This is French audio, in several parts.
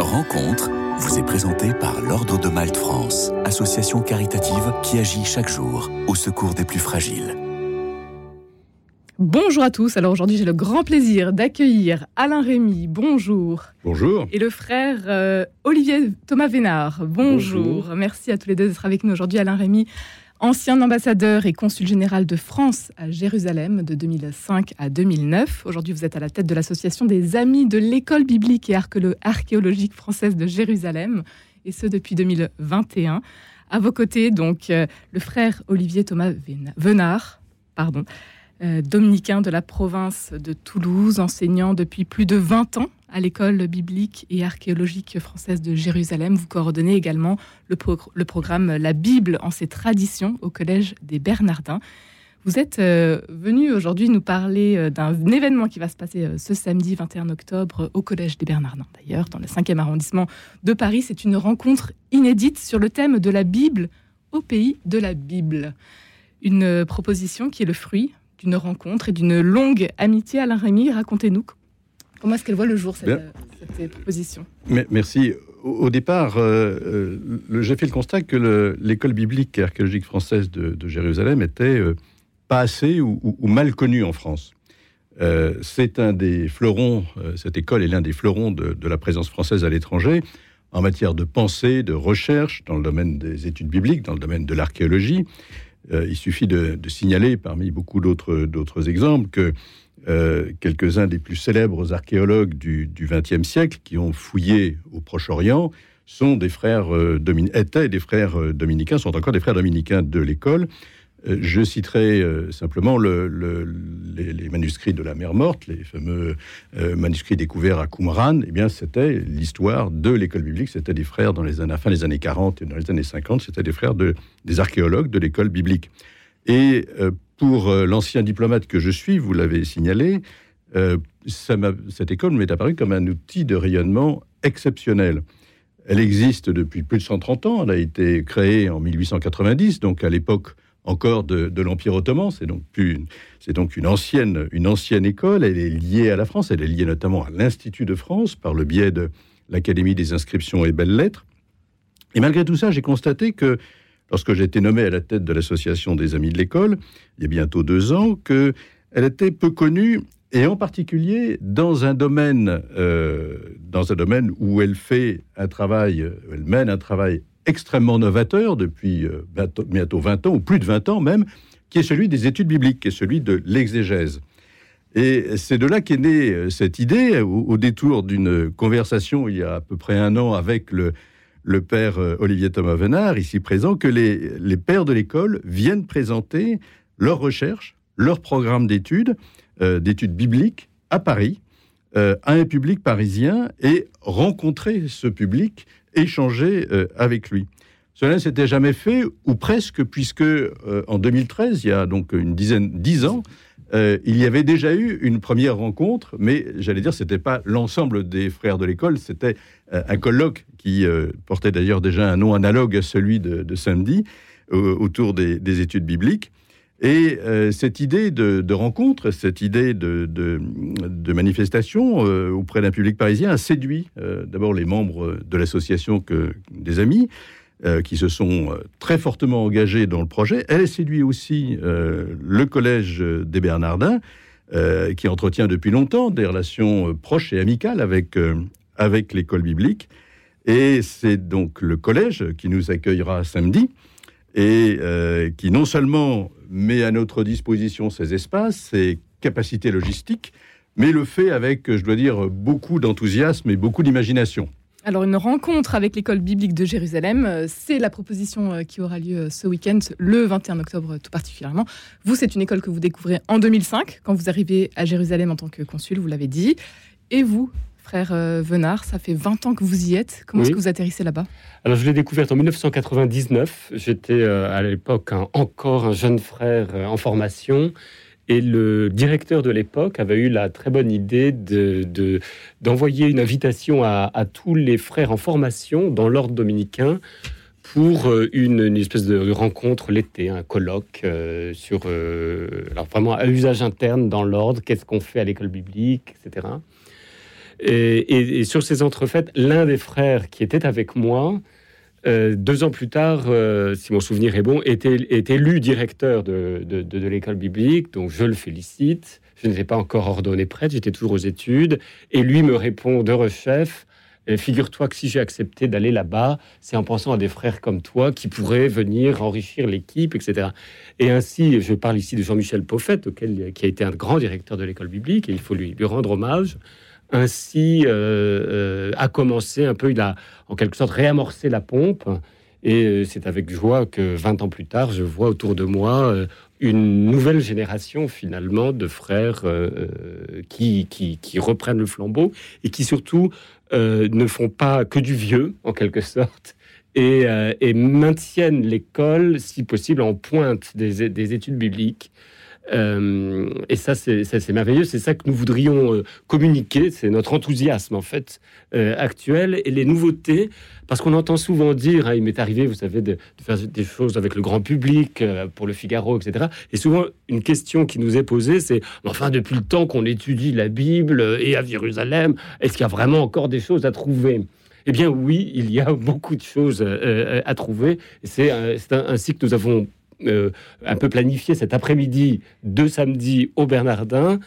Rencontre vous est présentée par l'Ordre de Malte France, association caritative qui agit chaque jour au secours des plus fragiles. Bonjour à tous. Alors aujourd'hui, j'ai le grand plaisir d'accueillir Alain Rémy. Bonjour. Bonjour. Et le frère euh, Olivier Thomas Vénard. Bonjour. Merci à tous les deux d'être avec nous aujourd'hui. Alain Rémy, ancien ambassadeur et consul général de France à Jérusalem de 2005 à 2009. Aujourd'hui, vous êtes à la tête de l'association des Amis de l'école biblique et archéologique française de Jérusalem, et ce depuis 2021. À vos côtés, donc, euh, le frère Olivier Thomas Vénard, pardon, euh, dominicain de la province de Toulouse, enseignant depuis plus de 20 ans à l'école biblique et archéologique française de Jérusalem. Vous coordonnez également le, programme La Bible en ses traditions au Collège des Bernardins. Vous êtes euh, venu aujourd'hui nous parler euh, d'un événement qui va se passer ce samedi 21 octobre au Collège des Bernardins, d'ailleurs, dans le 5e arrondissement de Paris. C'est une rencontre inédite sur le thème de la Bible au pays de la Bible. Une proposition qui est le fruit d'une rencontre et d'une longue amitié. Alain Rémy, racontez-nous comment est-ce qu'elle voit le jour, cette, euh, proposition Merci. Au, départ, euh, euh, j'ai fait le constat que l'école biblique et archéologique française de, Jérusalem était pas assez ou, mal connue en France. c'est un des fleurons, cette école est l'un des fleurons de, de, la présence française à l'étranger en matière de pensée, de recherche, dans le domaine des études bibliques, dans le domaine de l'archéologie. Euh, il suffit de, signaler, parmi beaucoup d'autres exemples, que euh, quelques-uns des plus célèbres archéologues du XXe siècle qui ont fouillé au Proche-Orient sont des frères euh, étaient des frères dominicains, sont encore des frères dominicains de l'école. Euh, je citerai euh, simplement les, manuscrits de la mer morte, les fameux euh, manuscrits découverts à Qumran. Eh bien, c'était l'histoire de l'école biblique. C'était des frères dans les années, fin des années 40 et dans les années 50. C'était des frères de, des archéologues de l'école biblique. Et pour l'ancien diplomate que je suis, vous l'avez signalé, cette école m'est apparue comme un outil de rayonnement exceptionnel. Elle existe depuis plus de 130 ans. Elle a été créée en 1890, donc à l'époque encore de, l'Empire ottoman. C'est donc, une, ancienne, école. Elle est liée à la France. Elle est liée notamment à l'Institut de France par le biais de l'Académie des inscriptions et belles-lettres. Et malgré tout ça, j'ai constaté que lorsque j'ai été nommé à la tête de l'association des amis de l'école, il y a bientôt deux ans, qu'elle était peu connue et en particulier dans un domaine, euh, dans un domaine où elle fait un travail, elle mène un travail extrêmement novateur depuis euh, bientôt 20 ans, ou plus de 20 ans même, qui est celui des études bibliques, qui est celui de l'exégèse. Et c'est de là qu'est née euh, cette idée, au, détour d'une conversation il y a à peu près un an avec le, le père euh, Olivier Thomas Venard, ici présent, que les, pères de l'école viennent présenter leurs recherches, leur programme d'études, d'études bibliques à Paris, à un public parisien et rencontrer ce public échanger euh, avec lui. Cela ne s'était jamais fait, ou presque, puisque euh, en 2013, il y a donc une dizaine, dix ans, euh, il y avait déjà eu une première rencontre, mais j'allais dire, c'était pas l'ensemble des frères de l'école, c'était un colloque qui portait d'ailleurs déjà un nom analogue à celui de, samedi, autour des, études bibliques. Et cette idée de, rencontre, cette idée de, manifestation auprès d'un public parisien a séduit d'abord les membres de l'association des amis, qui se sont très fortement engagés dans le projet. Elle séduit aussi le collège des Bernardins, qui entretient depuis longtemps des relations proches et amicales avec, avec l'école biblique. Et c'est donc le collège qui nous accueillera samedi et qui non seulement met à notre disposition ces espaces, ces capacités logistiques, mais le fait avec, je dois dire, beaucoup d'enthousiasme et beaucoup d'imagination. Alors une rencontre avec l'école biblique de Jérusalem, euh, c'est la proposition euh, qui aura lieu euh, ce week-end, le 21 octobre tout particulièrement. Vous, c'est une école que vous découvrez en 2005, quand vous arrivez à Jérusalem en tant que consul, vous l'avez dit. Et vous, frère Venard, ça fait 20 ans que vous y êtes. Comment est-ce que vous atterrissez là-bas? Alors, je l'ai découverte en 1999. J'étais à l'époque encore un jeune frère en formation. Et le directeur de l'époque avait eu la très bonne idée de, d'envoyer une invitation à, tous les frères en formation dans l'ordre dominicain pour une, espèce de rencontre l'été, un colloque sur, alors vraiment interne dans l'ordre, qu'est-ce qu'on fait à l'école biblique, etc. Et, sur ces entrefaites, l'un des frères qui était avec moi, euh, deux ans plus tard, euh, si mon souvenir est bon, est élu directeur de, l'école biblique, donc je le félicite. Je n'étais pas encore ordonné prêtre, j'étais toujours aux études. Et lui me répond de rechef Figure-toi que si j'ai accepté d'aller là-bas, c'est en pensant à des frères comme toi qui pourraient venir enrichir l'équipe, etc. Et ainsi, je parle ici de Jean-Michel Poffet, auquel, qui a été un grand directeur de l'école biblique, et il faut lui rendre hommage. Ainsi euh, euh, a commencé un peu, il a en quelque sorte réamorcé la pompe. Et euh, c'est avec joie que 20 ans plus tard, je vois autour de moi une nouvelle génération finalement de frères qui, qui, reprennent le flambeau et qui surtout ne font pas que du vieux, en quelque sorte, et, euh, maintiennent l'école, si possible, en pointe des, études bibliques. Euh, et ça, c'est merveilleux. C'est ça que nous voudrions communiquer. C'est notre enthousiasme, en fait, actuel. Et les nouveautés, parce qu'on entend souvent dire, hein, il m'est arrivé, vous savez, de, faire des choses avec le grand public, pour le Figaro, etc. Et souvent, une question qui nous est posée, c'est, enfin, depuis le temps qu'on étudie la Bible et à Jérusalem, est-ce qu'il y a vraiment encore des choses à trouver? Eh bien oui, il y a beaucoup de choses à trouver. C'est ainsi que nous avons un peu planifié cet après-midi de samedi au Bernardin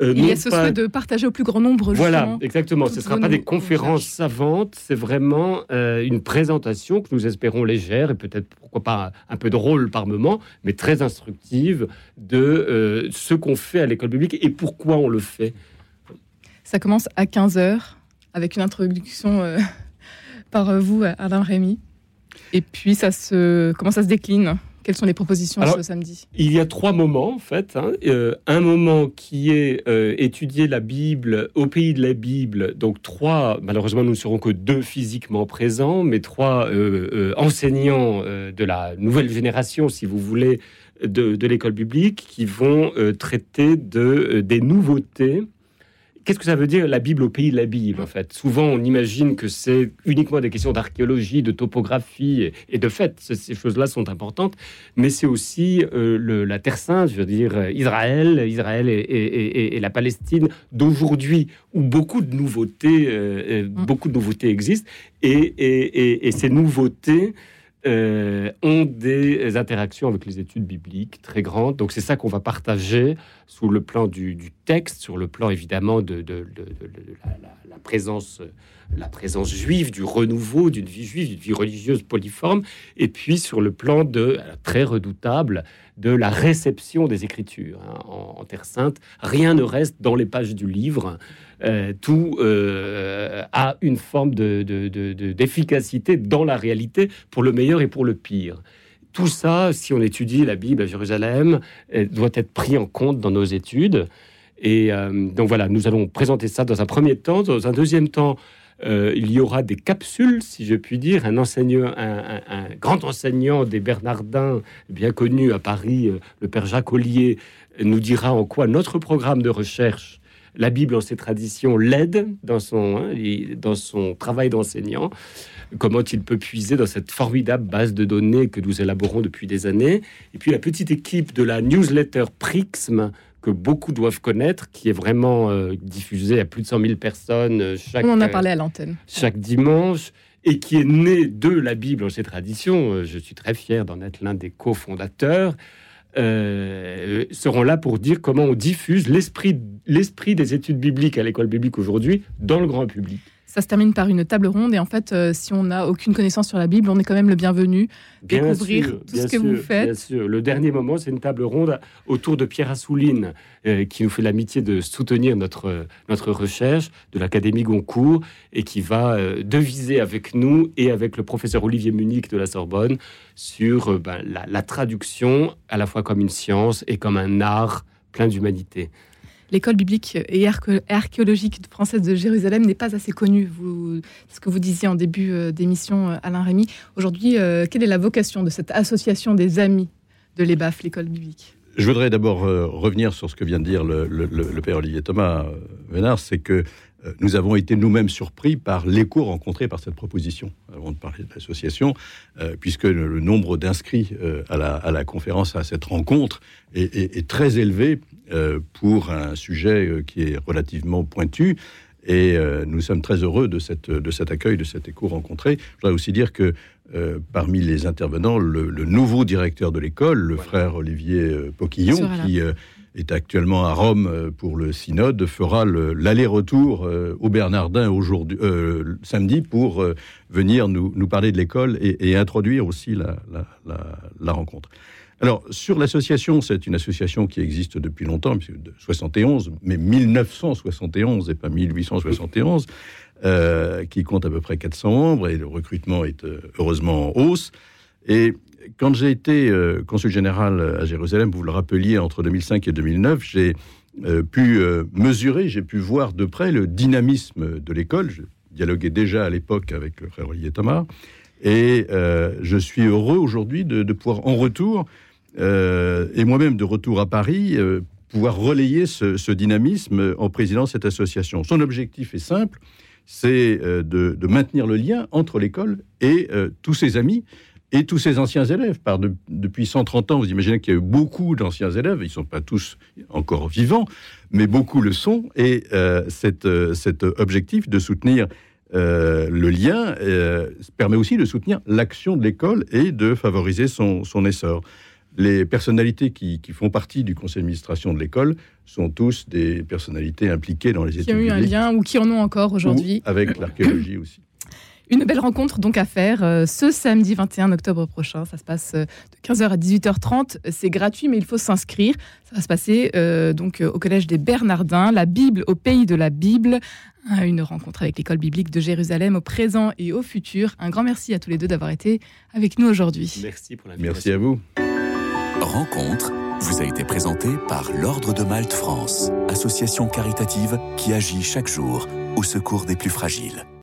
euh, il y a ce souhait de partager au plus grand nombre. Voilà, exactement. Ce ne sera pas des conférences savantes, c'est vraiment euh, une présentation que nous espérons légère et peut-être, pourquoi pas, un peu drôle par moment, mais très instructive de euh, ce qu'on fait à l'école publique et pourquoi on le fait. Ça commence à 15h avec une introduction par vous, Alain Rémy. Et puis, ça se, comment ça se décline? Quelles sont les propositions ce samedi? Il y a trois moments, en fait. Hein. Euh, un moment qui est euh, étudier la Bible au pays de la Bible. Donc trois, malheureusement, nous ne serons que deux physiquement présents, mais trois euh, enseignants de la nouvelle génération, si vous voulez, de, de l'école biblique, qui vont traiter de, des nouveautés qu'est-ce que ça veut dire la Bible au pays de la Bible en fait? Souvent, on imagine que c'est uniquement des questions d'archéologie, de topographie, et, de fait, ces choses-là sont importantes, mais c'est aussi euh, la Terre Sainte, je veux dire Israël, Israël et, la Palestine d'aujourd'hui, où beaucoup de nouveautés, euh, euh, mm. beaucoup de nouveautés existent, et, ces nouveautés euh, ont des interactions avec les études bibliques très grandes. Donc c'est ça qu'on va partager sous le plan du, texte, sur le plan évidemment de, la, présence, la présence juive, du renouveau d'une vie juive, d'une vie religieuse poliforme, et puis sur le plan de très redoutable de la réception des Écritures hein, en, Terre Sainte. Rien ne reste dans les pages du livre. Euh, tout euh, a une forme d'efficacité de, dans la réalité pour le meilleur et pour le pire. Tout ça, si on étudie la Bible à Jérusalem, euh, doit être pris en compte dans nos études. Et donc voilà, nous allons présenter ça dans un premier temps. Dans un deuxième temps, il y aura des capsules, si je puis dire. Un enseignant, un, grand enseignant des Bernardins, bien connu à Paris, le père Jacques Ollier, nous dira en quoi notre programme de recherche la Bible en ses traditions l'aide dans son, hein, dans son travail d'enseignant, comment il peut puiser dans cette formidable base de données que nous élaborons depuis des années. Et puis la petite équipe de la newsletter Prixm, que beaucoup doivent connaître, qui est vraiment euh, diffusée à plus de 100 000 personnes euh, chaque... On en a parlé à l'antenne. Chaque dimanche et qui est née de la Bible en ses traditions. Euh, je suis très fier d'en être l'un des cofondateurs. Euh, seront là pour dire comment on diffuse l'esprit des études bibliques à l'école biblique aujourd'hui dans le grand public. Ça se termine par une table ronde et en fait, euh, si on n'a aucune connaissance sur la Bible, on est quand même le bienvenu. Découvrir tout ce que vous faites. Bien sûr. Le dernier moment, c'est une table ronde autour de Pierre Assouline, euh, qui nous fait l'amitié de soutenir notre, notre recherche de l'Académie Goncourt et qui va euh, deviser avec nous et avec le professeur Olivier Munich de la Sorbonne sur ben, la, la traduction à la fois comme une science et comme un art plein d'humanité l'école biblique et archéologique française de Jérusalem n'est pas assez connue. Vous, ce que vous disiez en début euh, d'émission, euh, Alain Rémy. Aujourd'hui, euh, quelle est la vocation de cette association des amis de l'EBAF, l'école biblique? Je voudrais d'abord revenir sur ce que vient de dire le, père Olivier Thomas Vénard, c'est que nous avons été nous-mêmes surpris par l'écho rencontré par cette proposition, avant de parler de l'association, puisque le, nombre d'inscrits à, la, conférence, à cette rencontre, est très élevé euh, pour un sujet euh, qui est relativement pointu. Et nous sommes très heureux de, cette, de cet accueil, de cet écho rencontré. Je voudrais aussi dire que parmi les intervenants, le, nouveau directeur de l'école, le frère Olivier Poquillon, qui est actuellement à Rome pour le synode, fera l'aller-retour au Bernardin aujourd'hui, samedi pour venir nous, nous, parler de l'école et, introduire aussi la, rencontre. Alors, sur l'association, c'est une association qui existe depuis longtemps, de 71, mais 1971 et pas 1871, euh, qui compte à peu près 400 membres et le recrutement est euh, heureusement en hausse. Et quand j'ai été euh, consul général à Jérusalem, vous le rappeliez, entre 2005 et 2009, j'ai pu mesurer, j'ai pu voir de près le dynamisme de l'école. Je dialoguais déjà à l'époque avec le frère Olivier Thomas. Et je suis heureux aujourd'hui de, pouvoir, en retour, euh, et moi-même de retour à Paris, euh, pouvoir relayer ce, dynamisme en présidant cette association. Son objectif est simple, c'est euh, de, maintenir le lien entre l'école et tous ses amis et tous ses anciens élèves. Par depuis 130 ans, vous imaginez qu'il y a eu beaucoup d'anciens élèves, ils ne sont pas tous encore vivants, mais beaucoup le sont, et cet, objectif de soutenir le lien permet aussi de soutenir l'action de l'école et de favoriser son essor les personnalités qui, font partie du conseil d'administration de l'école sont tous des personnalités impliquées dans les études. Qui ont eu un lien ou qui en ont encore aujourd'hui. Avec l'archéologie aussi. Une belle rencontre donc à faire euh, ce samedi 21 octobre prochain. Ça se passe euh, de 15h à 18h30. C'est gratuit, mais il faut s'inscrire. Ça va se passer euh, donc au collège des Bernardins, la Bible au pays de la Bible. Une rencontre avec l'école biblique de Jérusalem au présent et au futur. Un grand merci à tous les deux d'avoir été avec nous aujourd'hui. Merci pour l'invitation. Merci à vous. Rencontre vous a été présentée par l'Ordre de Malte France, association caritative qui agit chaque jour au secours des plus fragiles.